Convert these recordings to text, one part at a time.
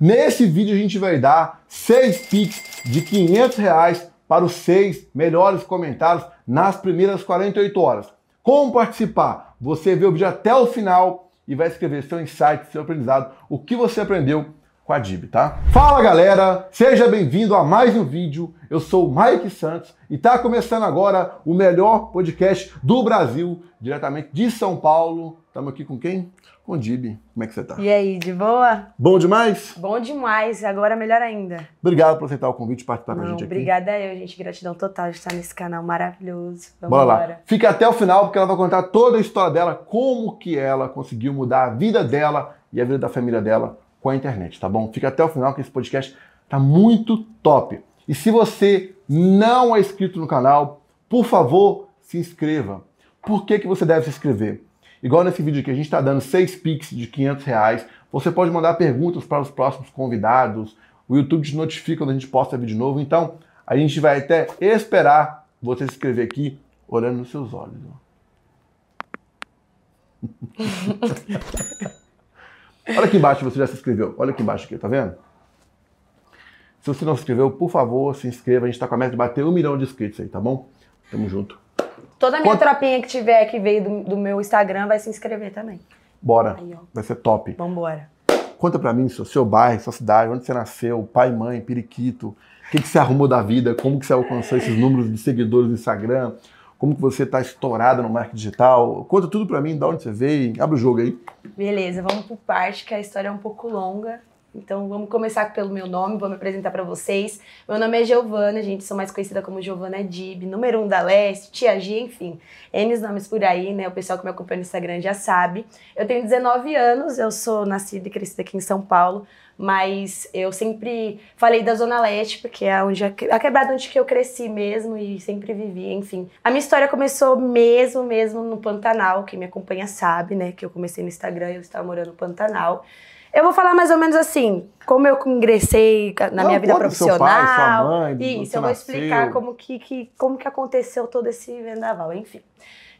Nesse vídeo a gente vai dar 6 Pix de 500 reais para os 6 melhores comentários nas primeiras 48 horas. Como participar? Você vê o vídeo até o final e vai escrever seu insight, seu aprendizado, o que você aprendeu com a DIB, tá? Fala galera, seja bem-vindo a mais um vídeo. Eu sou o Mike Santos e tá começando agora o melhor podcast do Brasil, diretamente de São Paulo. Estamos aqui com quem? Com Dib. Como é que você tá? E aí, de boa? Bom demais? Bom demais, agora melhor ainda. Obrigado por aceitar o convite e participar Não, com a gente aqui. obrigada eu, gente. Gratidão total de estar nesse canal maravilhoso. Vamos Bora lá. embora. Fica até o final porque ela vai contar toda a história dela, como que ela conseguiu mudar a vida dela e a vida da família dela com a internet, tá bom? Fica até o final que esse podcast tá muito top. E se você não é inscrito no canal, por favor, se inscreva. Por que, que você deve se inscrever? Igual nesse vídeo aqui, a gente está dando 6 Pix de 500 reais. Você pode mandar perguntas para os próximos convidados. O YouTube te notifica quando a gente posta vídeo novo. Então, a gente vai até esperar você se inscrever aqui, olhando nos seus olhos. Olha aqui embaixo você já se inscreveu. Olha aqui embaixo aqui, tá vendo? Se você não se inscreveu, por favor, se inscreva. A gente está com a meta de bater um milhão de inscritos aí, tá bom? Tamo junto. Toda a minha Quanto- tropinha que tiver que veio do, do meu Instagram vai se inscrever também. Bora. Aí. Vai ser top. Vambora. Conta pra mim seu, seu bairro, sua cidade, onde você nasceu, pai, mãe, periquito, o que, que você arrumou da vida, como que você alcançou esses números de seguidores no Instagram, como que você tá estourada no marketing digital. Conta tudo pra mim, de onde você veio. Abre o jogo aí. Beleza, vamos por parte, que a história é um pouco longa. Então vamos começar pelo meu nome, vou me apresentar pra vocês. Meu nome é Giovana, gente, sou mais conhecida como Giovana Dib, número 1 um da Leste, Tia G, enfim. N nomes por aí, né? O pessoal que me acompanha no Instagram já sabe. Eu tenho 19 anos, eu sou nascida e crescida aqui em São Paulo, mas eu sempre falei da Zona Leste, porque é onde a a quebrada onde que eu cresci mesmo e sempre vivi, enfim. A minha história começou mesmo, mesmo no Pantanal, quem me acompanha sabe, né? Que eu comecei no Instagram e eu estava morando no Pantanal. Eu vou falar mais ou menos assim, como eu ingressei na Não, minha vida do seu profissional. pai, sua mãe, Isso, eu vou nasceu. explicar como que, que- como que aconteceu todo esse vendaval, enfim.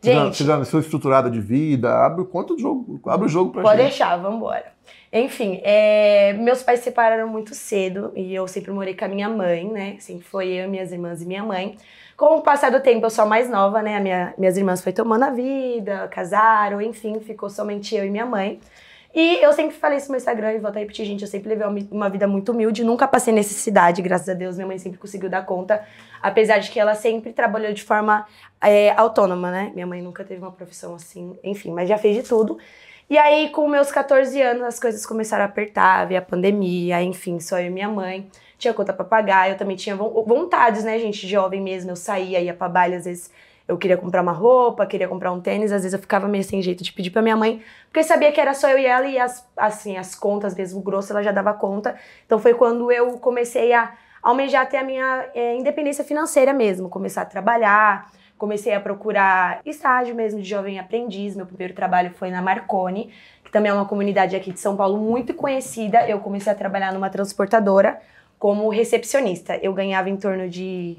Gente, Você já nasceu estruturada de vida. Abre, o- jogo. Abre o jogo pra Pode gente. deixar, vambora. Enfim, é, meus pais se separaram muito cedo e eu sempre morei com a minha mãe, né? Sempre foi eu, minhas irmãs e minha mãe. Com o passar do tempo, eu sou a mais nova, né? A minha- minhas irmãs foi tomando a vida, casaram, enfim, ficou somente eu e minha mãe. E eu sempre falei isso no meu Instagram e volto a repetir, gente, eu sempre levei uma- vida muito humilde, nunca passei necessidade, graças a Deus, minha mãe sempre conseguiu dar conta, apesar de que ela sempre trabalhou de forma é, autônoma, né? Minha mãe nunca teve uma profissão assim, enfim, mas já fez de tudo. E aí, com meus 14 anos, as coisas começaram a apertar, veio a pandemia, enfim, só eu e minha mãe. Tinha conta pra pagar, eu também tinha von- vontades, né, gente, jovem mesmo. Eu saía, ia pra baile, às vezes eu queria comprar uma roupa, queria comprar um tênis, às vezes eu ficava meio sem jeito de pedir pra minha mãe, porque eu sabia que era só eu e ela, e as, assim, as contas, mesmo o grosso, ela já dava conta. Então foi quando eu comecei a almejar ter a minha eh, independência financeira mesmo, começar a trabalhar, comecei a procurar estágio mesmo de jovem aprendiz. Meu primeiro trabalho foi na Marconi, que também é uma comunidade aqui de São Paulo muito conhecida. Eu comecei a trabalhar numa transportadora como recepcionista. Eu ganhava em torno de,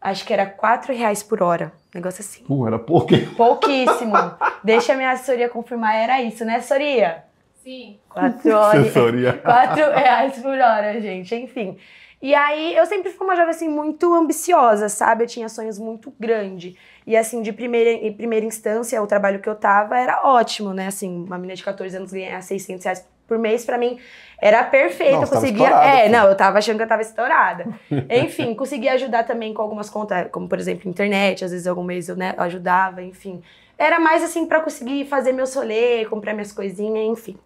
acho que era 4 reais por hora, negócio assim. Pô, era pouco. Pouquíssimo. Deixa a minha assessoria confirmar, era isso, né, Soria? Sim. Quatro horas. Assessoria. Quatro reais por hora, gente, enfim. E aí, eu sempre fui uma jovem, assim, muito ambiciosa, sabe? Eu tinha sonhos muito grandes. E, assim, de primeira, em primeira instância, o trabalho que eu tava era ótimo, né? Assim, uma menina de 14 anos ganhar 600 reais por mês, pra mim, era perfeito. Não, eu conseguia... É, filho. não, eu tava achando que eu tava estourada. enfim, conseguia ajudar também com algumas contas, como, por exemplo, internet. Às vezes, algum mês eu né, eu ajudava, enfim. Era mais, assim, pra conseguir fazer meu solê, comprar minhas coisinhas, enfim.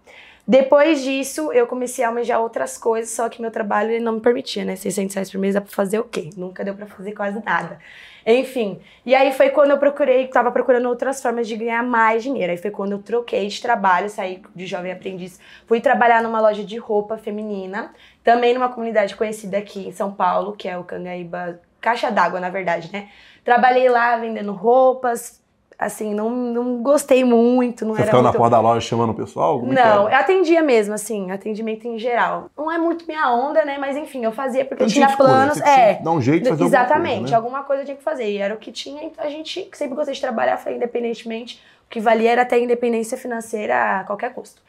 Depois disso, eu comecei a almejar outras coisas, só que meu trabalho ele não me permitia, né? 600 reais por mês dá pra fazer o quê? Nunca deu pra fazer quase nada. Enfim, e aí foi quando eu procurei, tava procurando outras formas de ganhar mais dinheiro. Aí foi quando eu troquei de trabalho, saí de jovem aprendiz, fui trabalhar numa loja de roupa feminina, também numa comunidade conhecida aqui em São Paulo, que é o Cangaíba, Caixa d'Água, na verdade, né? Trabalhei lá vendendo roupas, assim, não, não gostei muito, não Você era ficava na muito... porta da loja chamando o pessoal? Como é Não, eu atendia mesmo, assim, atendimento em geral. Não é muito minha onda, né? Mas enfim, eu fazia porque eu tinha planos. tinha É. dar um jeito de fazer Exatamente, alguma alguma coisa eu tinha que fazer. E era o que tinha, então a gente sempre gostei de trabalhar, falei, independentemente, o que valia era ter independência financeira a qualquer custo.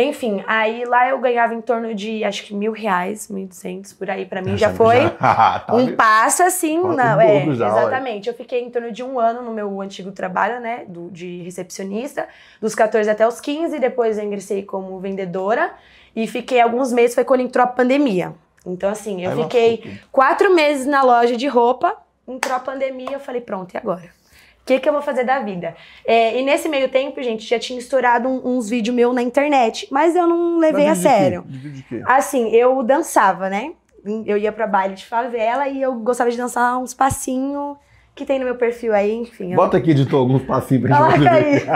Enfim, aí lá eu ganhava em torno de acho que mil reais, mil e duzentos por aí. Pra mim já Já- foi já- tá um passo assim, não, é, já, olha. exatamente. Eu fiquei em torno de um ano no meu antigo trabalho, né, do, de recepcionista, dos 14 até os 15, depois eu ingressei como vendedora e fiquei alguns meses, foi quando entrou a pandemia. Então, assim, eu Aí fiquei quatro meses na loja de roupa, entrou a pandemia, eu falei, pronto, e agora? O que, que eu vou fazer da vida? É, e nesse meio tempo, gente, já tinha estourado um- uns vídeos meus na internet, mas eu não levei a vídeo de quê? sério. De quê? Assim, eu dançava, né? Eu ia pra baile de favela e eu gostava de dançar uns passinhos que tem no meu perfil aí, enfim. eu- Bota aqui, editor, alguns passinhos pra gente Coloca aí.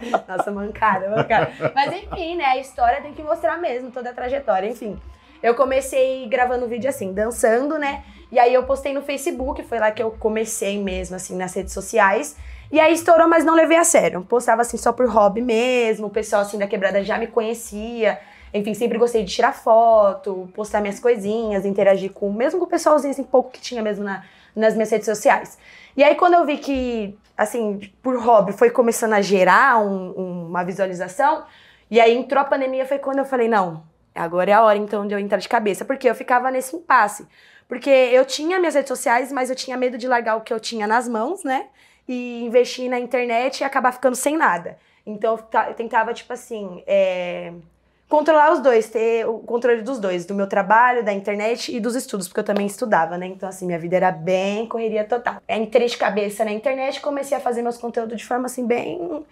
Nossa, mancada, mancada. Mas enfim, né? A história tem que mostrar mesmo toda a trajetória. Enfim, eu comecei gravando vídeo assim, dançando, né? E aí eu postei no Facebook, foi lá que eu comecei mesmo, assim, nas redes sociais. E aí estourou, mas não levei a sério. Postava assim só por hobby mesmo. O pessoal assim da quebrada já me conhecia. Enfim, sempre gostei de tirar foto, postar minhas coisinhas, interagir com, mesmo com o pessoalzinho assim, pouco que tinha mesmo na, nas minhas redes sociais. E aí quando eu vi que, assim, por hobby foi começando a gerar um- um- uma visualização, e aí entrou a pandemia, foi quando eu falei, não, agora é a hora então de eu entrar de cabeça, porque eu ficava nesse impasse. Porque eu tinha minhas redes sociais, mas eu tinha medo de largar o que eu tinha nas mãos, né? E investir na internet e acabar ficando sem nada. Então eu tentava, tipo assim, é, controlar os dois, ter o controle dos dois, do meu trabalho, da internet e dos estudos, porque eu também estudava, né? Então, assim, minha vida era bem correria total. Aí entrei de cabeça na internet, comecei a fazer meus conteúdos de forma, assim, bem.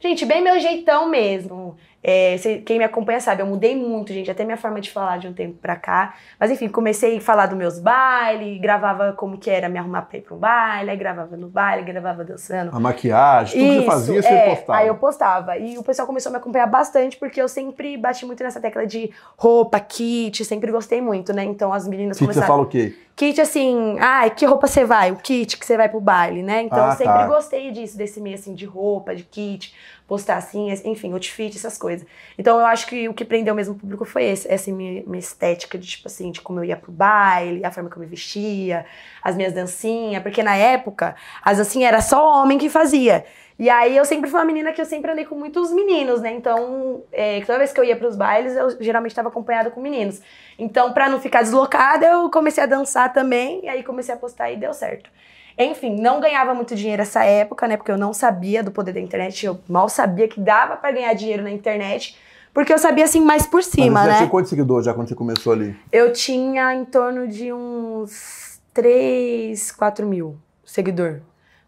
Gente, bem meu jeitão mesmo. É, quem me acompanha sabe, eu mudei muito, gente, até minha forma de falar de um tempo pra cá. Mas enfim, comecei a falar dos meus bailes, gravava como que era me arrumar pra ir pra um baile, aí gravava no baile, gravava dançando. A maquiagem, tudo que você fazia, você é, postava. Aí eu postava. E o pessoal começou a me acompanhar bastante, porque eu sempre bati muito nessa tecla de roupa, kit, sempre gostei muito, né? Então as meninas Que que você começaram. fala o quê? Kit assim, ai, que roupa você vai? O kit que você vai pro baile, né? Então Ah, eu sempre tá. gostei disso, desse meio assim de roupa, de kit, postar assim, enfim, outfit, essas coisas. Então eu acho que o que prendeu mesmo o público foi esse, essa minha, minha estética de tipo assim, de como eu ia pro baile, a forma que eu me vestia, as minhas dancinhas, porque na época as dancinhas era só homem que fazia. E aí eu sempre fui uma menina que eu sempre andei com muitos meninos, né? Então, é, toda vez que eu ia pros bailes, eu geralmente estava acompanhada com meninos. Então, pra não ficar deslocada, eu comecei a dançar também, e aí comecei a postar e deu certo. Enfim, não ganhava muito dinheiro essa época, né? Porque eu não sabia do poder da internet, eu mal sabia que dava pra ganhar dinheiro na internet, porque eu sabia assim mais por cima, Mas você né? tinha quantos seguidores já quando você começou ali? Eu tinha em torno de uns 3, 4 mil seguidor.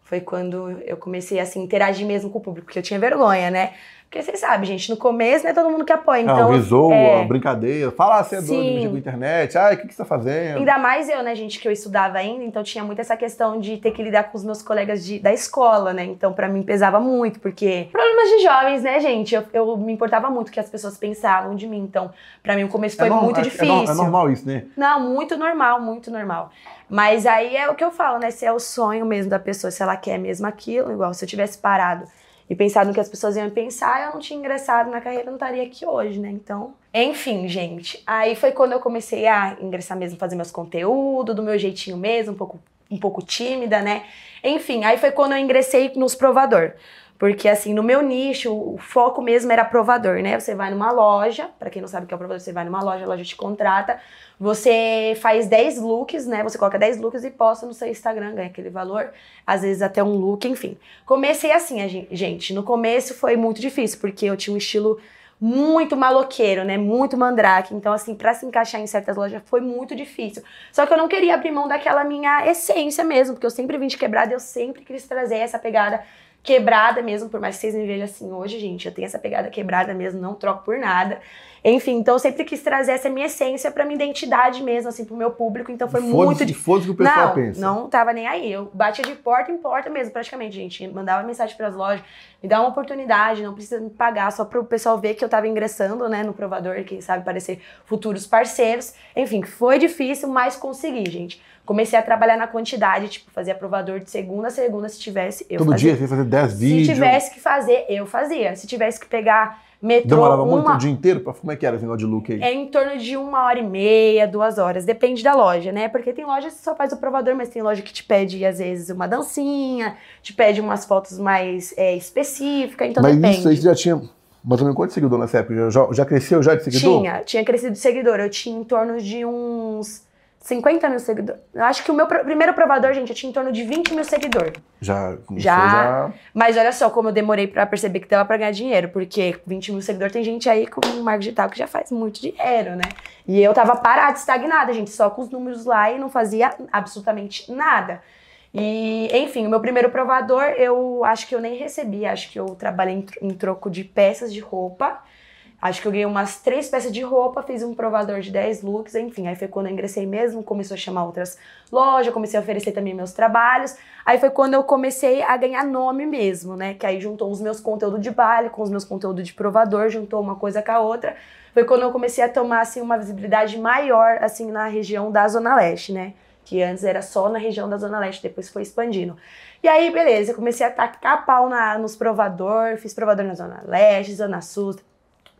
Foi quando eu comecei assim, a interagir mesmo com o público, porque eu tinha vergonha, né? Porque você sabe, gente, no começo não é todo mundo que apoia. ah, Então, o risou, é, brincadeira. Fala, ah, você é doido, mexer com internet. Ah, o que, que você tá fazendo? Ainda mais eu, né, gente, que eu estudava ainda, então tinha muito essa questão de ter que lidar com os meus colegas de, da escola, né? Então, pra mim, pesava muito, porque problemas de jovens, né, gente? Eu, eu me importava muito o que as pessoas pensavam de mim. Então, pra mim, o começo foi é, muito é- é difícil. É, normal isso, né? Não, muito normal, muito normal. Mas aí é o que eu falo, né? Se é o sonho mesmo da pessoa, se ela quer mesmo aquilo, igual se eu tivesse parado e pensado no que as pessoas iam pensar, eu não tinha ingressado na carreira, não estaria aqui hoje, né? Então, enfim, gente. Aí foi quando eu comecei a ingressar mesmo, fazer meus conteúdos, do meu jeitinho mesmo, um pouco, um pouco tímida, né? Enfim, aí foi quando eu ingressei nos provador. Porque, assim, no meu nicho, o foco mesmo era provador, né? Você vai numa loja, pra quem não sabe o que é o você vai numa loja, a loja te contrata, você faz 10 looks, né? Você coloca 10 looks e posta no seu Instagram, ganha aquele valor, às vezes até um look, enfim. Comecei assim, gente. No começo foi muito difícil, porque eu tinha um estilo muito maloqueiro, né? Muito mandrake. Então, assim, pra se encaixar em certas lojas foi muito difícil. Só que eu não queria abrir mão daquela minha essência mesmo, porque eu sempre vim de quebrada, eu sempre quis trazer essa pegada quebrada mesmo, por mais que vocês me vejam assim hoje, gente, eu tenho essa pegada quebrada mesmo, não troco por nada. Enfim, então eu sempre quis trazer essa minha essência pra minha identidade mesmo, assim, pro meu público, então foi muito Foda-se que o pessoal Não, pensa. não tava nem aí. Eu batia de porta em porta mesmo, praticamente, gente. Mandava mensagem pras lojas, me dá uma oportunidade, não precisa me pagar, só pro pessoal ver que eu tava ingressando, né, no provador, quem sabe parecer futuros parceiros. Enfim, foi difícil, mas consegui, gente. Comecei a trabalhar na quantidade, tipo, fazia provador de segunda a segunda, se tivesse, eu Todo fazia. dia você ia fazer 10 Se vídeos. tivesse que fazer, eu fazia. Se tivesse que pegar Metrô, Demorava muito uma- o dia inteiro? Pra, como é que era esse negócio de look aí? É em torno de uma hora e meia, duas horas. Depende da loja, né? Porque tem loja que só faz o provador, mas tem loja que te pede, às vezes, uma dancinha, te pede umas fotos mais é, específicas, então Mas depende. isso aí você já tinha ou menos quantos seguidores nessa época? Já, já cresceu já de seguidor? Tinha, tinha crescido de seguidor. Eu tinha em torno de uns 50 mil seguidores. Eu acho que o meu pr- primeiro provador, gente, eu tinha em torno de 20 mil seguidores. Já. Já. já... Mas olha só como eu demorei pra perceber que dava pra ganhar dinheiro, porque 20 mil seguidores tem gente aí com marketing digital que já faz muito dinheiro, né? E eu tava parada, estagnada, gente, só com os números lá e não fazia absolutamente nada. E, enfim, o meu primeiro provador, eu acho que eu nem recebi, acho que eu trabalhei em, tro- em troco de peças de roupa. Acho que eu ganhei umas três peças de roupa, fiz um provador de 10 looks, enfim. Aí foi quando eu ingressei mesmo, começou a chamar outras lojas, comecei a oferecer também meus trabalhos. Aí foi quando eu comecei a ganhar nome mesmo, né? Que aí juntou os meus conteúdos de baile com os meus conteúdos de provador, juntou uma coisa com a outra. Foi quando eu comecei a tomar, assim, uma visibilidade maior, assim, na região da Zona Leste, né? Que antes era só na região da Zona Leste, depois foi expandindo. E aí, beleza, eu comecei a tacar pau na, nos provador, fiz provador na Zona Leste, Zona Sul,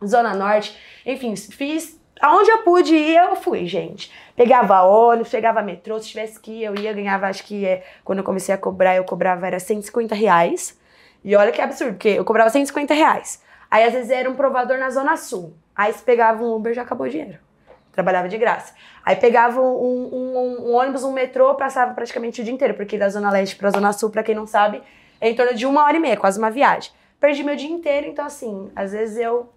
Zona Norte, enfim, fiz aonde eu pude ir, eu fui, gente. Pegava ônibus, pegava metrô, se tivesse que ir, eu ia, ganhava, acho que é, quando eu comecei a cobrar, eu cobrava era 150 reais. E olha que absurdo, porque eu cobrava 150 reais. Aí às vezes era um provador na Zona Sul. Aí se pegava um Uber, já acabou o dinheiro. Trabalhava de graça. Aí pegava um, um- um ônibus, um metrô, passava praticamente o dia inteiro, porque da Zona Leste pra Zona Sul, pra quem não sabe, é em torno de uma hora e meia, quase uma viagem. Perdi meu dia inteiro, então assim, às vezes eu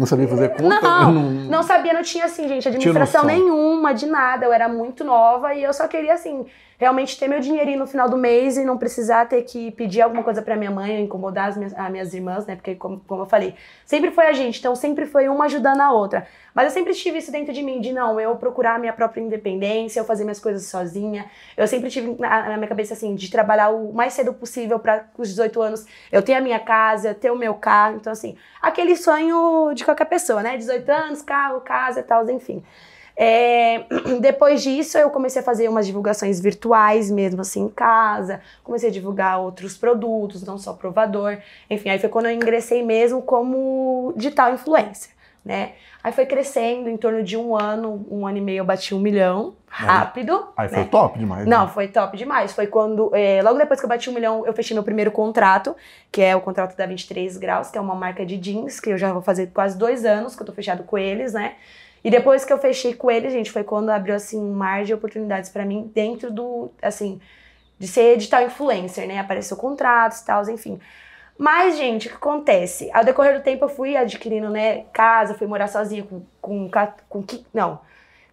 Não sabia fazer conta? não, não sabia, não tinha assim, gente, administração nenhuma, de nada. Eu era muito nova e eu só queria, assim, realmente ter meu dinheirinho no final do mês e não precisar ter que pedir alguma coisa pra minha mãe, incomodar as minhas, as minhas irmãs, né? Porque, como, como eu falei, sempre foi a gente, então sempre foi uma ajudando a outra. Mas eu sempre tive isso dentro de mim, de não, eu procurar minha própria independência, eu fazer minhas coisas sozinha. Eu sempre tive na, na minha cabeça, assim, de trabalhar o mais cedo possível para os 18 anos eu ter a minha casa, ter o meu carro. Então, assim, aquele sonho de qualquer pessoa, né? 18 anos, carro, casa e tal, enfim. É, depois disso, eu comecei a fazer umas divulgações virtuais mesmo, assim, em casa. Comecei a divulgar outros produtos, não só provador. Enfim, aí foi quando eu ingressei mesmo como digital influencer, né? Aí foi crescendo, em torno de um ano, um ano e meio eu bati um milhão, rápido. Aí foi né? top demais. Não, né? foi top demais. Foi quando, é, logo depois que eu bati um milhão, eu fechei meu primeiro contrato, que é o contrato da 23 Graus, que é uma marca de jeans, que eu já vou fazer quase dois anos que eu tô fechado com eles, né? E depois que eu fechei com eles, gente, foi quando abriu, assim, um mar de oportunidades pra mim dentro do, assim, de ser digital influencer, né? Apareceu contratos tal, enfim. Mas, gente, o que acontece? Ao decorrer do tempo eu fui adquirindo, né, casa, fui morar sozinha com, com, com, não,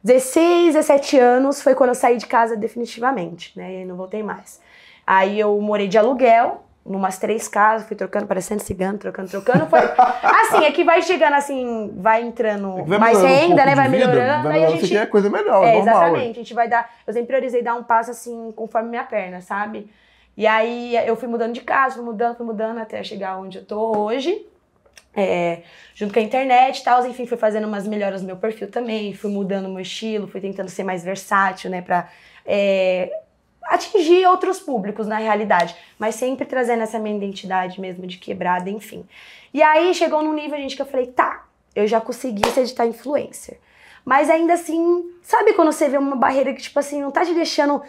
16, 17 anos foi quando eu saí de casa definitivamente, né? E não voltei mais. Aí eu morei de aluguel, numas três casas, fui trocando, parecendo cigano, trocando, trocando. Foi assim, é que vai chegando assim, vai entrando Vai mais melhorando um renda, pouco né? Vai vida, melhorando. Vai aí a melhorando, gente. Quer coisa melhor, É, normal. exatamente. A gente vai dar. Eu sempre priorizei dar um passo assim, conforme minha perna, sabe? E aí eu fui mudando de casa, fui mudando, fui mudando até chegar onde eu tô hoje. É, junto com a internet e tal, enfim, fui fazendo umas melhoras no meu perfil também, fui mudando o meu estilo, fui tentando ser mais versátil, né, pra é, atingir outros públicos na realidade, mas sempre trazendo essa minha identidade mesmo de quebrada, enfim. E aí chegou num nível, gente, que eu falei, tá, eu já consegui ser digital influencer. Mas ainda assim, sabe quando você vê uma barreira que, tipo assim, não tá te deixando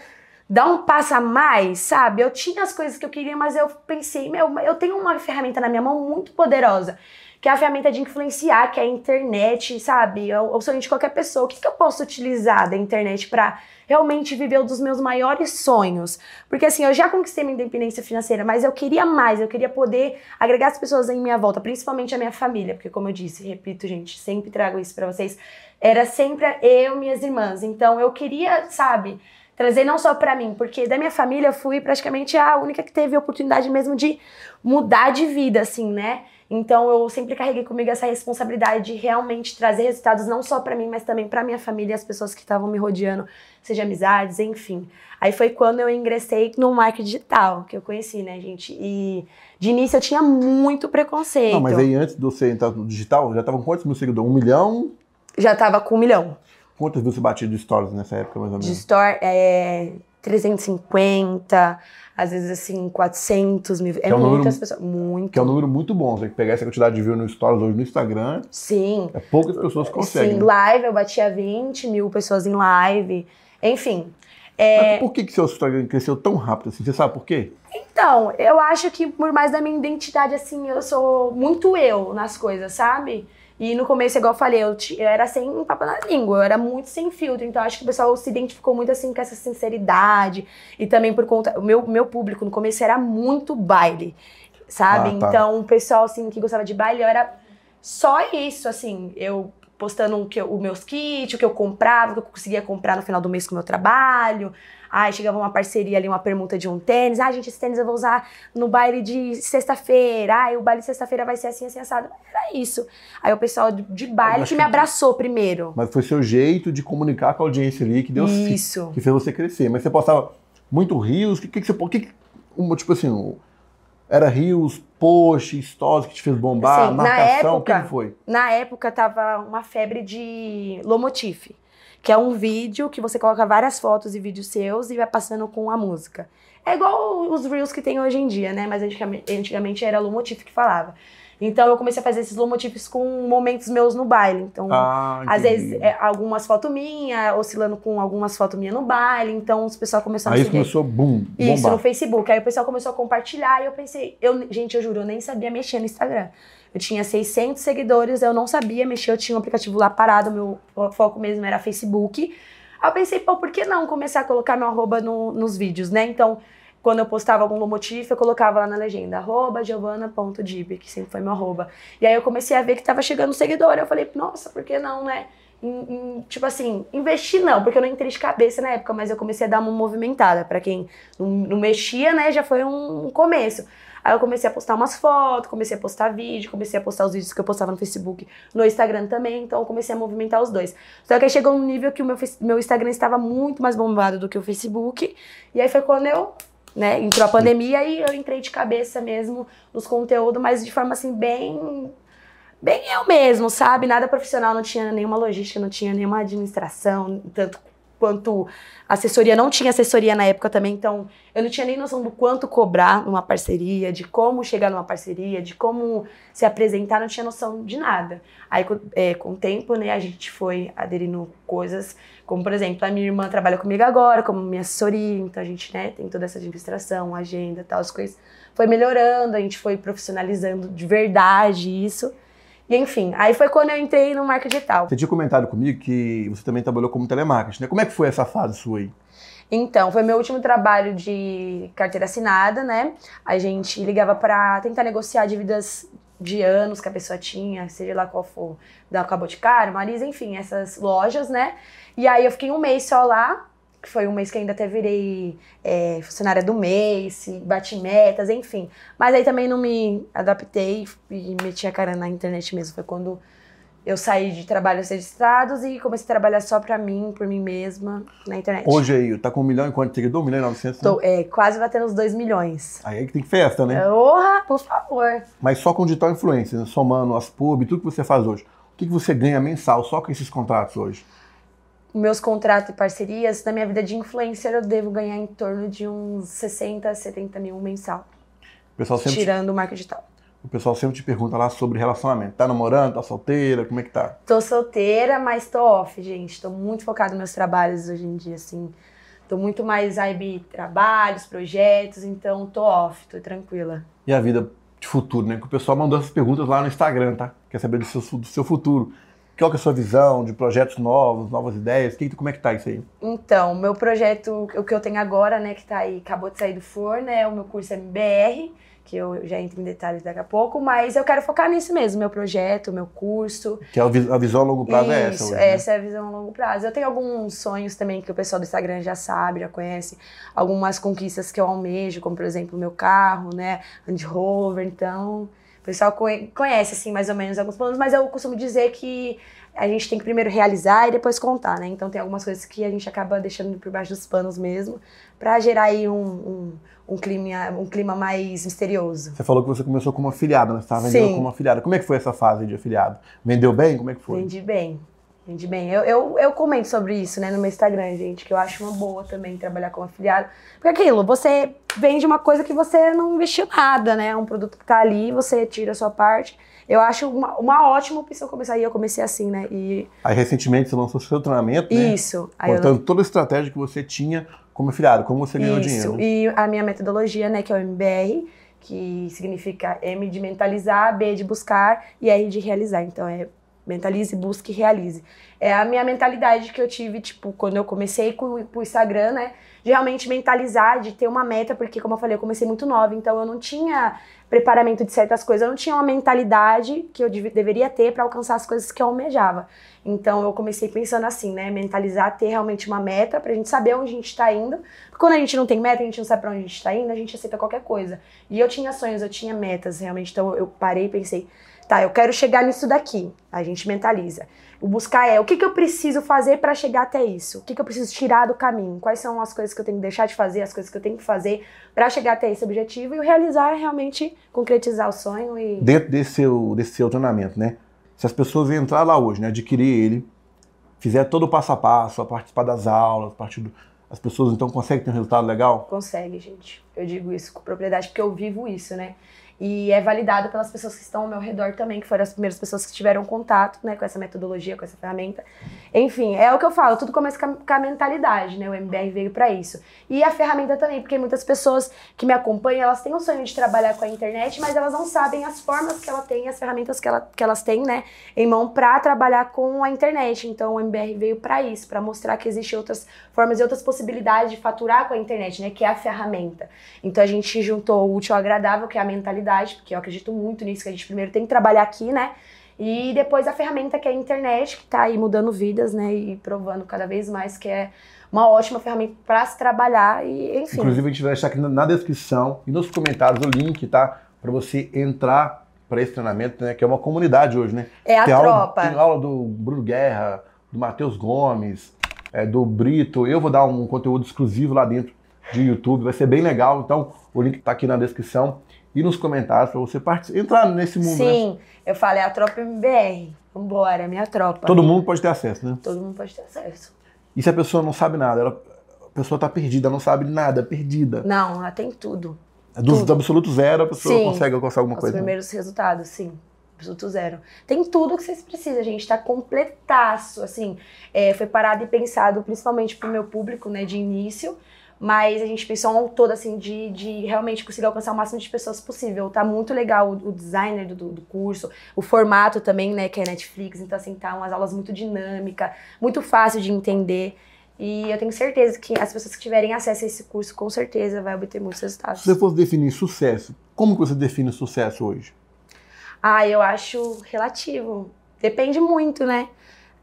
dar um passo a mais, sabe? Eu tinha as coisas que eu queria, mas eu pensei, meu, eu tenho uma ferramenta na minha mão muito poderosa, que é a ferramenta de influenciar, que é a internet, sabe? É o sonho de qualquer pessoa. O que, que eu posso utilizar da internet pra realmente viver um dos meus maiores sonhos? Porque assim, eu já conquistei minha independência financeira, mas eu queria mais, eu queria poder agregar as pessoas em minha volta, principalmente a minha família, porque como eu disse, repito, gente, sempre trago isso pra vocês, era sempre eu e minhas irmãs. Então eu queria, sabe, trazer não só pra mim, porque da minha família eu fui praticamente a única que teve a oportunidade mesmo de mudar de vida, assim, né? Então eu sempre carreguei comigo essa responsabilidade de realmente trazer resultados não só pra mim, mas também pra minha família e as pessoas que estavam me rodeando, seja amizades, enfim. Aí foi quando eu ingressei no marketing digital, que eu conheci, né, gente? E de início eu tinha muito preconceito. Não, mas aí antes de você entrar no digital, já tava com quantos mil seguidores? Um milhão? Já tava com um milhão. Quantas vezes você batia de stories nessa época, mais ou De menos? store, é, 350, às vezes assim, 400 mil. É, é um muitas número, pessoas. Muito. Que é um número muito bom. Você pegar essa quantidade de views no Stories hoje no Instagram. Sim. É poucas pessoas conseguem. Sim, live eu batia 20 mil pessoas em live. Enfim. É... Mas por que, que seu Instagram cresceu tão rápido assim? Você sabe por quê? Então, eu acho que por mais da minha identidade, assim, eu sou muito eu nas coisas, sabe? E no começo, igual eu falei, eu, eu era sem papo na língua, eu era muito sem filtro. Então acho que o pessoal se identificou muito assim com essa sinceridade. E também por conta. O meu, meu público no começo era muito baile, sabe? Ah, tá. Então o pessoal assim que gostava de baile, eu era só isso, assim. Eu postando o que os meus kits, o que eu comprava, o que eu conseguia comprar no final do mês com o meu trabalho. Ai, chegava uma parceria ali, uma permuta de um tênis. Ah, gente, esse tênis eu vou usar no baile de sexta-feira. Ai, o baile de sexta-feira vai ser assim, assim, assado. Era isso. Aí o pessoal de baile que me abraçou primeiro. Mas foi seu jeito de comunicar com a audiência ali que deu Isso. Que fez você crescer. Mas você postava muito rios. O que, que, que você. Que, que, tipo assim, era rios, post, stories que te fez bombar, Sim, marcação, o que foi? Na época tava uma febre de Lomotif que é um vídeo que você coloca várias fotos e vídeos seus e vai passando com a música. É igual os Reels que tem hoje em dia, né? Mas antigamente, antigamente era Lomotif que falava. Então eu comecei a fazer esses lomotifs com momentos meus no baile. Então, ah, às vezes, é, algumas fotos minhas, oscilando com algumas fotos minhas no baile. Então, os pessoal começou a Aí começou, boom, bombar. Isso, no Facebook. Aí o pessoal começou a compartilhar e eu pensei... Eu, gente, eu juro, eu nem sabia mexer no Instagram. Eu tinha 600 seguidores, eu não sabia mexer, eu tinha um aplicativo lá parado, meu foco mesmo era Facebook. Aí eu pensei, pô, por que não começar a colocar meu arroba no, nos vídeos, né? Então, quando eu postava algum lomotif, eu colocava lá na legenda, arroba giovana.dib, que sempre foi meu arroba. E aí eu comecei a ver que tava chegando seguidor. Eu falei, nossa, por que não, né? Tipo assim, investir não, porque eu não entrei de cabeça na época, mas eu comecei a dar uma movimentada. para quem não, não, mexia, né, já foi um começo. Aí eu comecei a postar umas fotos, comecei a postar vídeo, comecei a postar os vídeos que eu postava no Facebook, no Instagram também, então eu comecei a movimentar os dois. Só que aí chegou um nível que o meu, meu Instagram estava muito mais bombado do que o Facebook, e aí foi quando eu, né, entrou a pandemia e eu entrei de cabeça mesmo nos conteúdos, mas de forma assim, bem bem eu mesmo, sabe? Nada profissional, não tinha nenhuma logística, não tinha nenhuma administração, tanto quanto assessoria, não tinha assessoria na época também, então eu não tinha nem noção do quanto cobrar numa parceria, de como chegar numa parceria, de como se apresentar, não tinha noção de nada. Aí é, com o tempo, né, a gente foi aderindo coisas, como por exemplo, a minha irmã trabalha comigo agora, como minha assessoria, então a gente, né, tem toda essa administração, agenda, tal, as coisas foi melhorando, a gente foi profissionalizando de verdade isso. E enfim, aí foi quando eu entrei no marketing digital. Você tinha comentado comigo que você também trabalhou como telemarketing, né? Como é que foi essa fase sua aí? Então, foi meu último trabalho de carteira assinada, né? A gente ligava para tentar negociar dívidas de anos que a pessoa tinha, seja lá qual for, da Caboticário, Marisa, enfim, essas lojas, né? E aí eu fiquei um mês só lá, que foi um mês que ainda até virei é, funcionária do mês, bati metas, enfim. Mas aí também não me adaptei e meti a cara na internet mesmo. Foi quando eu saí de trabalhos registrados e comecei a trabalhar só pra mim, por mim mesma, na internet. Hoje aí, tá com um milhão e quanto seguidor? Um milhão e novecentos? Tô, é, quase batendo os dois milhões. Aí é que tem festa, né? Porra, por favor. Mas só com digital influencer, somando as pub, tudo que você faz hoje. O que, que você ganha mensal só com esses contratos hoje? Meus contratos e parcerias, na minha vida de influencer, eu devo ganhar em torno de uns 60, 70 mil mensal. pessoal sempre tirando o marketing digital. O pessoal sempre te pergunta lá sobre relacionamento. Tá namorando? Tá solteira? Como é que tá? Tô solteira, mas tô off, gente. Tô muito focada nos meus trabalhos hoje em dia, assim. Tô muito mais vibe trabalhos, projetos, então tô off, tô tranquila. E a vida de futuro, né? Que o pessoal mandou essas perguntas lá no Instagram, tá? Quer saber do seu, do seu futuro. Qual que é a sua visão de projetos novos, novas ideias? Que, como é que tá isso aí? Então, meu projeto, o que eu tenho agora, né, que tá aí, acabou de sair do forno, é o meu curso MBR, que eu já entro em detalhes daqui a pouco, mas eu quero focar nisso mesmo, meu projeto, meu curso. Que é a visão a longo prazo Isso, é essa? Isso, né? essa é a visão a longo prazo. Eu tenho alguns sonhos também que o pessoal do Instagram já sabe, já conhece, algumas conquistas que eu almejo, como por exemplo o meu carro, né, Land Rover, então pessoal conhece, assim, mais ou menos alguns planos, mas eu costumo dizer que a gente tem que primeiro realizar e depois contar, né? Então tem algumas coisas que a gente acaba deixando por baixo dos panos mesmo, para gerar aí um, um, um, clima, um clima mais misterioso. Você falou que você começou como afiliado, né? Você estava vendendo Sim. como afiliado. Como é que foi essa fase de afiliado? Vendeu bem? Como é que foi? Vendi bem. Rende bem. Eu, eu, eu comento sobre isso, né, no meu Instagram, gente, que eu acho uma boa também trabalhar como afiliado. Porque aquilo, você vende uma coisa que você não investiu nada, né? Um produto que tá ali, você tira a sua parte. Eu acho uma, uma ótima opção começar. E eu comecei assim, né? E... Aí recentemente você lançou seu treinamento, né? Isso. Aí Contando eu... toda a estratégia que você tinha como afiliado, como você ganhou Isso. dinheiro. E a minha metodologia, né, que é o MBR, que significa M de mentalizar, B de buscar e R de realizar. Então é mentalize, busque e realize. É a minha mentalidade que eu tive, tipo, quando eu comecei com, com o Instagram, né? De realmente mentalizar, de ter uma meta, porque, como eu falei, eu comecei muito nova, então eu não tinha preparamento de certas coisas, eu não tinha uma mentalidade que eu deveria ter para alcançar as coisas que eu almejava. Então eu comecei pensando assim, né? Mentalizar, ter realmente uma meta pra gente saber onde a gente tá indo. Porque quando a gente não tem meta, a gente não sabe pra onde a gente tá indo, a gente aceita qualquer coisa. E eu tinha sonhos, eu tinha metas, realmente. Então eu parei e pensei, Tá, eu quero chegar nisso daqui. A gente mentaliza. O buscar é o que, que eu preciso fazer para chegar até isso? O que, que eu preciso tirar do caminho? Quais são as coisas que eu tenho que deixar de fazer, as coisas que eu tenho que fazer para chegar até esse objetivo? E o realizar é realmente concretizar o sonho e. Dentro desse seu, desse seu treinamento, né? Se as pessoas entrar lá hoje, né, adquirir ele, fizer todo o passo a passo, a participar das aulas, a partir do, as pessoas então conseguem ter um resultado legal? Consegue, gente. Eu digo isso com propriedade porque eu vivo isso, né? E é validado pelas pessoas que estão ao meu redor também, que foram as primeiras pessoas que tiveram contato né, com essa metodologia, com essa ferramenta. Enfim, é o que eu falo, tudo começa com a mentalidade, né? O MBR veio para isso. E a ferramenta também, porque muitas pessoas que me acompanham, elas têm o sonho de trabalhar com a internet, mas elas não sabem as formas que ela tem, as ferramentas que, ela, que elas têm, né, em mão para trabalhar com a internet. Então o MBR veio para isso, para mostrar que existem outras formas e outras possibilidades de faturar com a internet, né, que é a ferramenta. Então a gente juntou o útil ao agradável, que é a mentalidade porque eu acredito muito nisso, que a gente primeiro tem que trabalhar aqui, né? E depois a ferramenta que é a internet, que está aí mudando vidas, né? E provando cada vez mais que é uma ótima ferramenta para se trabalhar e enfim. Inclusive a gente vai deixar aqui na descrição e nos comentários o link, tá? Para você entrar para esse treinamento, né? Que é uma comunidade hoje, né? É a tem tropa. Aula, tem aula do Bruno Guerra, do Matheus Gomes, é, do Brito. Eu vou dar um conteúdo exclusivo lá dentro de YouTube, vai ser bem legal. Então o link está aqui na descrição e nos comentários para você entrar nesse mundo. Né? Sim, né? eu falei a tropa MBR. Vambora, minha tropa. Todo mundo pode ter acesso, né? Todo mundo pode ter acesso. E se a pessoa não sabe nada? Ela, a pessoa está perdida, não sabe nada, perdida. Não, ela tem tudo. É do, do absoluto zero a pessoa sim, consegue alcançar alguma os coisa. Os primeiros né? resultados, sim. Absoluto zero. Tem tudo que vocês precisam, gente está completaço, assim. É, foi parado e pensado principalmente para o meu público, né, de início mas a gente pensou um todo, assim, de, de realmente conseguir alcançar o máximo de pessoas possível. Tá muito legal o, o designer do, do curso, o formato também, né, que é Netflix, então, assim, tá umas aulas muito dinâmica, muito fácil de entender. E eu tenho certeza que as pessoas que tiverem acesso a esse curso, com certeza, vai obter muitos resultados. Se você fosse definir sucesso, como que você define sucesso hoje? Ah, eu acho relativo. Depende muito, né?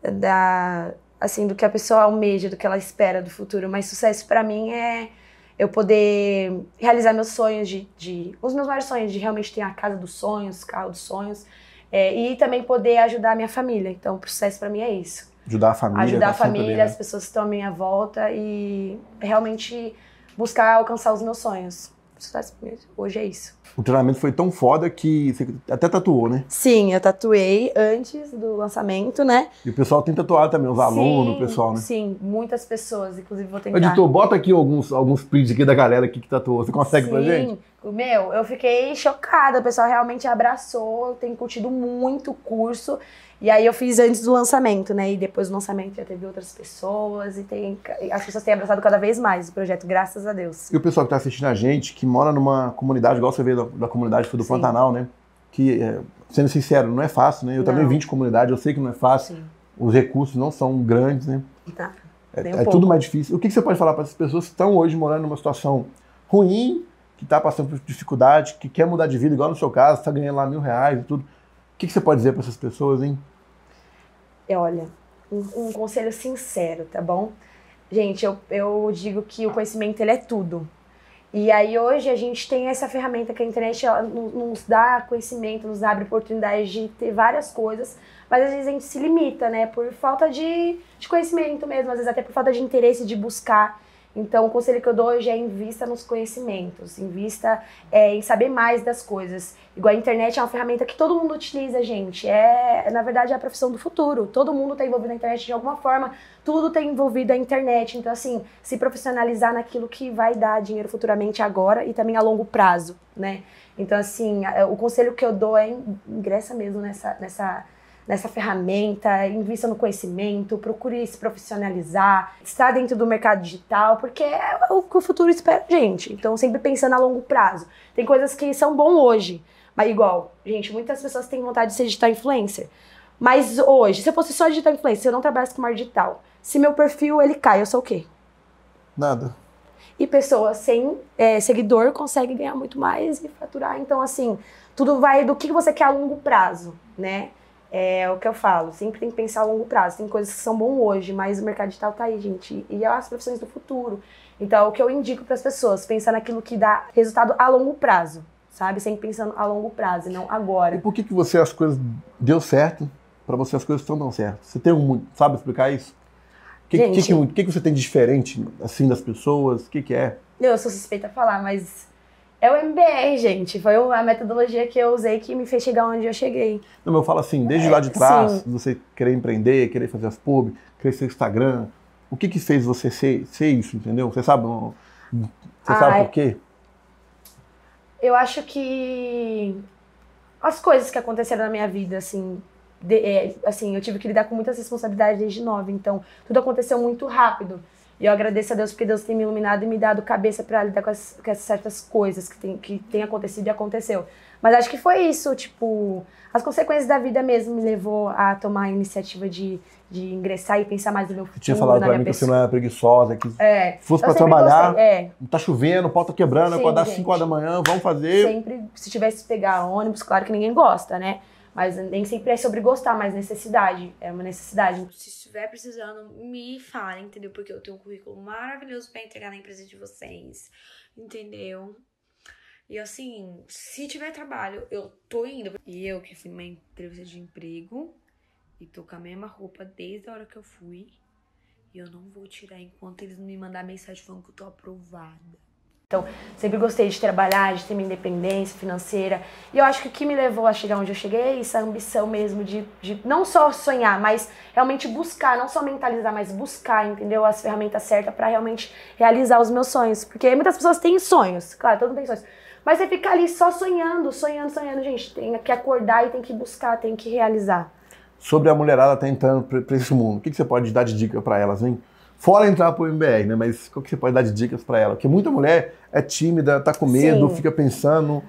Da, assim, do que a pessoa almeja, do que ela espera do futuro. Mas sucesso para mim é eu poder realizar meus sonhos de, de, os meus maiores sonhos de realmente ter a casa dos sonhos, carro dos sonhos, é, e também poder ajudar a minha família. Então, o sucesso para mim é isso. Ajudar a família. Ajudar a família, as pessoas que estão à minha volta e realmente buscar alcançar os meus sonhos. Hoje é isso. O treinamento foi tão foda que você até tatuou, né? Sim, eu tatuei antes do lançamento, né? E o pessoal tem tatuado também, os alunos, o pessoal, né? Sim, muitas pessoas, inclusive vou tentar. Editor, bota aqui alguns, alguns prints aqui da galera aqui que tatuou. Você consegue sim. pra gente? Meu, eu fiquei chocada, o pessoal realmente abraçou, eu tenho curtido muito o curso. E aí eu fiz antes do lançamento, né? E depois do lançamento já teve outras pessoas e tem as pessoas têm abraçado cada vez mais o projeto, graças a Deus. E o pessoal que está assistindo a gente, que mora numa comunidade, igual você vê da, da comunidade do Sim. Pantanal, né? Que, é, sendo sincero, não é fácil, né? Eu não. também vim de comunidade, eu sei que não é fácil. Sim. Os recursos não são grandes, né? Tá. É, um é tudo mais difícil. O que, que você pode falar para essas pessoas que estão hoje morando numa situação ruim, que está passando por dificuldade, que quer mudar de vida, igual no seu caso, está ganhando lá mil reais e tudo? O que, que você pode dizer para essas pessoas, hein? É, olha, um, um, conselho sincero, tá bom? Gente, eu, eu digo que o conhecimento ele é tudo. E aí hoje a gente tem essa ferramenta que a internet nos dá conhecimento, nos abre oportunidades de ter várias coisas, mas às vezes a gente se limita, né? Por falta de, de conhecimento mesmo, às vezes até por falta de interesse de buscar. Então, o conselho que eu dou hoje é invista nos conhecimentos, invista é, em saber mais das coisas. Igual a internet é uma ferramenta que todo mundo utiliza, gente. É, na verdade, é a profissão do futuro. Todo mundo está envolvido na internet de alguma forma, tudo está envolvido na internet. Então, assim, se profissionalizar naquilo que vai dar dinheiro futuramente agora e também a longo prazo, né? Então, assim, o conselho que eu dou é ingressa mesmo nessa, nessa nessa ferramenta, invista no conhecimento, procure se profissionalizar, estar dentro do mercado digital, porque é o que o futuro espera gente. Então, sempre pensando a longo prazo. Tem coisas que são bom hoje, mas igual, gente, muitas pessoas têm vontade de ser digital influencer. Mas hoje, se eu fosse só digital influencer, se eu não trabalhasse com marketing digital, se meu perfil ele cai, eu sou o quê? Nada. E pessoas sem é, seguidor conseguem ganhar muito mais e faturar. Então, assim, tudo vai do que você quer a longo prazo, né? É o que eu falo, sempre tem que pensar a longo prazo. Tem coisas que são bom hoje, mas o mercado digital tá aí, gente. E é as profissões do futuro. Então, é o que eu indico para as pessoas, pensar naquilo que dá resultado a longo prazo, sabe? Sempre pensando a longo prazo, não agora. E por que que você as coisas deu certo, para você as coisas estão dando certo? Você tem um, sabe explicar isso? O que, que, que, que, que, você tem de diferente, assim, das pessoas? O que que é? Eu sou suspeita a falar, mas é o MBR, gente. Foi a metodologia que eu usei que me fez chegar onde eu cheguei. Não, eu falo assim, desde é, lá de trás, sim. você querer empreender, querer fazer as pub, crescer Instagram, o que que fez você ser, ser isso, entendeu? Você sabe, você ah, sabe por quê? Eu acho que as coisas que aconteceram na minha vida, assim, de, é, assim, eu tive que lidar com muitas responsabilidades desde nova, então tudo aconteceu muito rápido. E eu agradeço a Deus porque Deus tem me iluminado e me dado cabeça para lidar com, as, com essas certas coisas que tem, que tem acontecido e aconteceu. Mas acho que foi isso, tipo, as consequências da vida mesmo me levou a tomar a iniciativa de, de ingressar e pensar mais no meu futuro. Você tinha falado pra mim pessoa. que você não era preguiçosa, que é, fosse para trabalhar, gostei, é. tá chovendo, o pau tá quebrando, Sim, acordar 5 horas da manhã, vamos fazer. Sempre, se tivesse que pegar ônibus, claro que ninguém gosta, né? Mas nem sempre é sobre gostar, mas necessidade. É uma necessidade. Se estiver precisando, me fale, entendeu? Porque eu tenho um currículo maravilhoso para entregar na empresa de vocês, entendeu? E assim, se tiver trabalho, eu tô indo. E eu que fui numa entrevista de emprego e tô com a mesma roupa desde a hora que eu fui. E eu não vou tirar enquanto eles me mandar mensagem falando que eu tô aprovada. Então, sempre gostei de trabalhar, de ter minha independência financeira. E eu acho que o que me levou a chegar onde eu cheguei é isso, a ambição mesmo de, de não só sonhar, mas realmente buscar, não só mentalizar, mas buscar, entendeu? As ferramentas certas para realmente realizar os meus sonhos. Porque muitas pessoas têm sonhos, claro, todo mundo tem sonhos. Mas você fica ali só sonhando, sonhando, sonhando, gente. Tem que acordar e tem que buscar, tem que realizar. Sobre a mulherada tá entrando para esse mundo, o que, que você pode dar de dica para elas, hein? Fora entrar pro MBR, né? Mas o que você pode dar de dicas para ela? Porque muita mulher é tímida, tá com medo, Sim. fica pensando.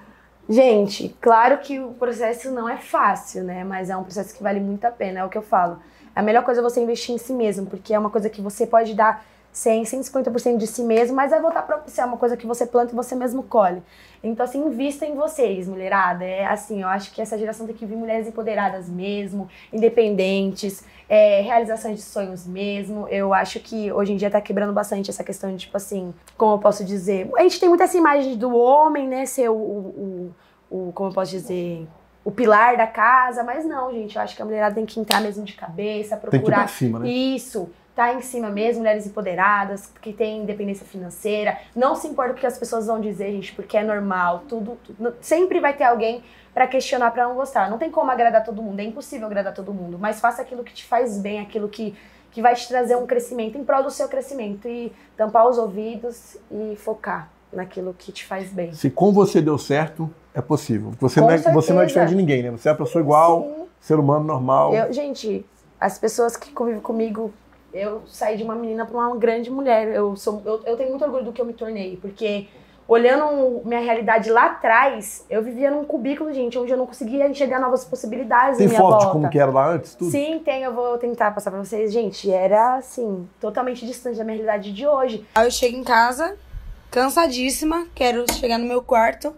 Gente, claro que o processo não é fácil, né? Mas é um processo que vale muito a pena, é o que eu falo. A melhor coisa é você investir em si mesmo, porque é uma coisa que você pode dar 100, 150% de si mesmo, mas vai voltar para você. É uma coisa que você planta e você mesmo colhe. Então, assim, invista em vocês, mulherada. É assim, eu acho que essa geração tem que vir mulheres empoderadas mesmo, independentes, é, realizações de sonhos mesmo. Eu acho que hoje em dia tá quebrando bastante essa questão de, tipo assim, como eu posso dizer? A gente tem muita essa imagem do homem, né, ser o, o, o, o como eu posso dizer o pilar da casa, mas não, gente, eu acho que a mulherada tem que entrar mesmo de cabeça, procurar tem que ir pra cima, né? isso, tá em cima mesmo, mulheres empoderadas, que têm independência financeira. Não se importa o que as pessoas vão dizer, gente, porque é normal. Tudo, tudo sempre vai ter alguém para questionar, para não gostar. Não tem como agradar todo mundo, é impossível agradar todo mundo, mas faça aquilo que te faz bem, aquilo que que vai te trazer um crescimento em prol do seu crescimento e tampar os ouvidos e focar naquilo que te faz bem. Se com você deu certo, é possível. Você, não é, você não é diferente de ninguém, né? Você é uma pessoa igual, Sim. ser humano normal. Eu, gente, as pessoas que convivem comigo eu saí de uma menina para uma grande mulher. Eu, sou, eu, eu tenho muito orgulho do que eu me tornei, porque olhando minha realidade lá atrás, eu vivia num cubículo, gente, onde eu não conseguia enxergar novas possibilidades. Tem foto volta. de como que era lá antes? Tudo? Sim, tem. Eu vou tentar passar pra vocês. Gente, era assim, totalmente distante da minha realidade de hoje. Aí eu chego em casa, cansadíssima, quero chegar no meu quarto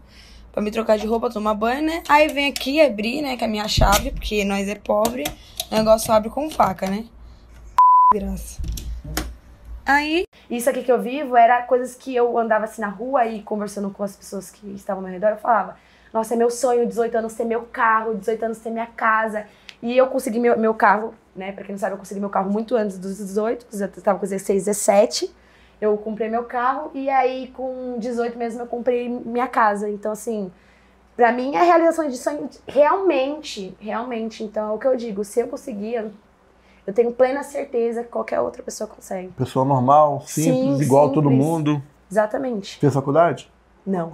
pra me trocar de roupa, tomar banho, né? Aí vem aqui abrir, né, com a minha chave, porque nós é pobre, o negócio abre com faca, né? Graça. Aí, isso aqui que eu vivo era coisas que eu andava assim na rua e conversando com as pessoas que estavam ao meu redor, eu falava: Nossa, é meu sonho, 18 anos ter meu carro, 18 anos ter minha casa. E eu consegui meu, meu carro, né? Pra quem não sabe, eu consegui meu carro muito antes dos 18, eu estava com 16, 17. eu comprei meu carro e aí com 18 mesmo eu comprei minha casa. Então, assim, pra mim é a realização de sonho realmente, realmente. Então, é o que eu digo, se eu conseguir, eu- tenho plena certeza que qualquer outra pessoa consegue. Pessoa normal, simples, Sim, igual a todo simples. mundo. Exatamente. Fez faculdade? Não.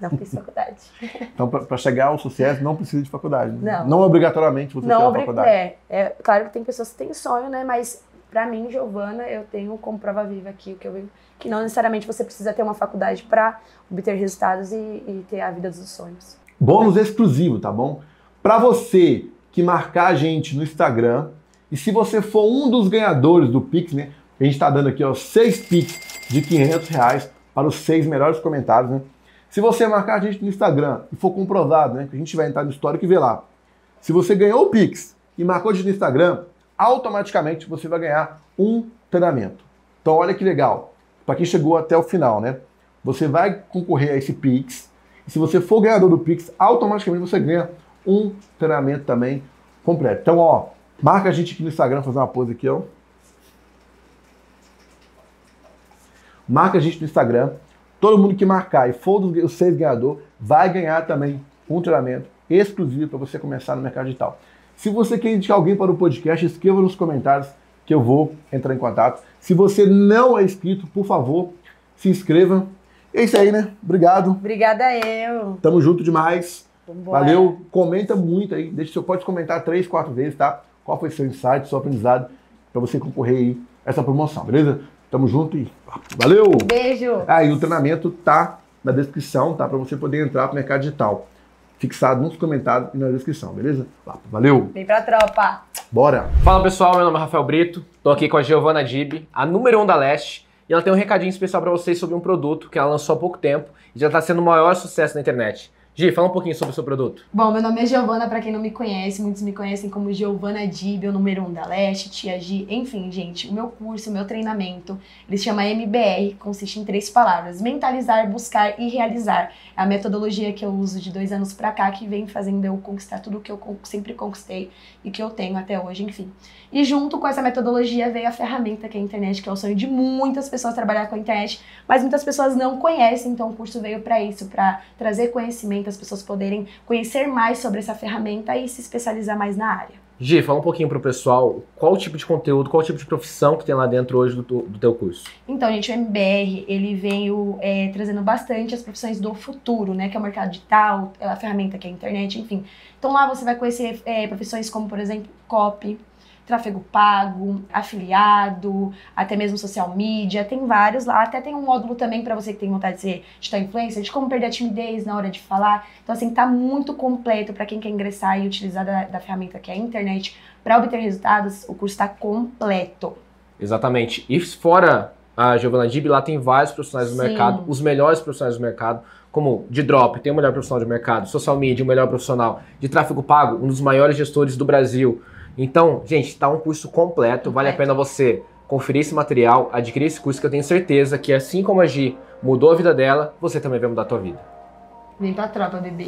Não fiz faculdade. Então, para chegar ao sucesso, não precisa de faculdade. Não. Não obrigatoriamente você Não, uma obri- faculdade. é, é. Claro que tem pessoas que têm sonho, né? Mas pra mim, Giovana, eu tenho como prova viva aqui o que eu vivo. Que não necessariamente você precisa ter uma faculdade pra obter resultados e, e ter a vida dos sonhos. Bônus exclusivo, tá bom? Para você que marcar a gente no Instagram, e se você for um dos ganhadores do Pix, né? A gente está dando aqui, ó, seis Pix de 500 reais para os seis melhores comentários, né? Se você marcar a gente no Instagram e for comprovado, né? Que a gente vai entrar no histórico e ver lá. Se você ganhou o Pix e marcou a gente no Instagram, automaticamente você vai ganhar um treinamento. Então olha que legal. Para quem chegou até o final, né? Você vai concorrer a esse Pix. E se você for ganhador do Pix, automaticamente você ganha um treinamento também completo. Então, ó, marca a gente aqui no Instagram, fazer uma pose aqui, ó. Marca a gente no Instagram. Todo mundo que marcar e for dos os seis ganhador vai ganhar também um treinamento exclusivo para você começar no mercado digital. Se você quer indicar alguém para o podcast, escreva nos comentários que eu vou entrar em contato. Se você não é inscrito, por favor, se inscreva. É isso aí, né? Obrigado. Obrigada eu. Tamo junto demais. Vambora. Valeu. Comenta muito aí. Deixa seu, pode comentar três, quatro vezes, tá? Qual foi seu insight, seu aprendizado para você concorrer aí a essa promoção, beleza? Tamo junto e valeu! Beijo. Ah, e o treinamento tá na descrição, tá? Para você poder entrar pro mercado digital. Fixado nos comentários e na descrição, beleza? Valeu! Vem pra tropa. Bora! Fala pessoal, meu nome é Rafael Brito, tô aqui com a Giovana Dib, a número 1 um da Leste, e ela tem um recadinho especial pra vocês sobre um produto que ela lançou há pouco tempo e já tá sendo o maior sucesso na internet. Gi, fala um pouquinho sobre o seu produto. Bom, meu nome é Giovana, pra quem não me conhece, muitos me conhecem como Giovana Dib, o número 1 um da Leste, Tia Gi, enfim, gente, o meu curso, o meu treinamento, ele se chama MBR, consiste em três palavras: mentalizar, buscar e realizar. É a metodologia que eu uso de dois anos pra cá, que vem fazendo eu conquistar tudo que eu sempre conquistei e que eu tenho até hoje, enfim. E junto com essa metodologia veio a ferramenta que é a internet, que é o sonho de muitas pessoas trabalhar com a internet, mas muitas pessoas não conhecem, então o curso veio para isso, para trazer conhecimento, as pessoas poderem conhecer mais sobre essa ferramenta e se especializar mais na área. Gi, fala um pouquinho pro pessoal qual o tipo de conteúdo, qual o tipo de profissão que tem lá dentro hoje do, do teu curso. Então, gente, o MBR, ele veio é, trazendo bastante as profissões do futuro, né? Que é o mercado digital, a ferramenta que é a internet, enfim. Então lá você vai conhecer é, profissões como, por exemplo, copy, tráfego pago, afiliado, até mesmo social media, tem vários lá. Até tem um módulo também para você que tem vontade de ser digital influencer, de como perder a timidez na hora de falar. Então, assim, tá muito completo para quem quer ingressar e utilizar da, da ferramenta que é a internet para obter resultados. O curso está completo. Exatamente. E fora a Giovana Dib, lá tem vários profissionais do Sim. mercado, os melhores profissionais do mercado, como de drop, tem o melhor profissional de mercado, social media, o melhor profissional, de tráfego pago, um dos maiores gestores do Brasil. Então, gente, tá um curso completo, vale a pena você conferir esse material, adquirir esse curso que eu tenho certeza que assim como a Gi mudou a vida dela, você também vai mudar a tua vida. Vem pra tropa, bebê.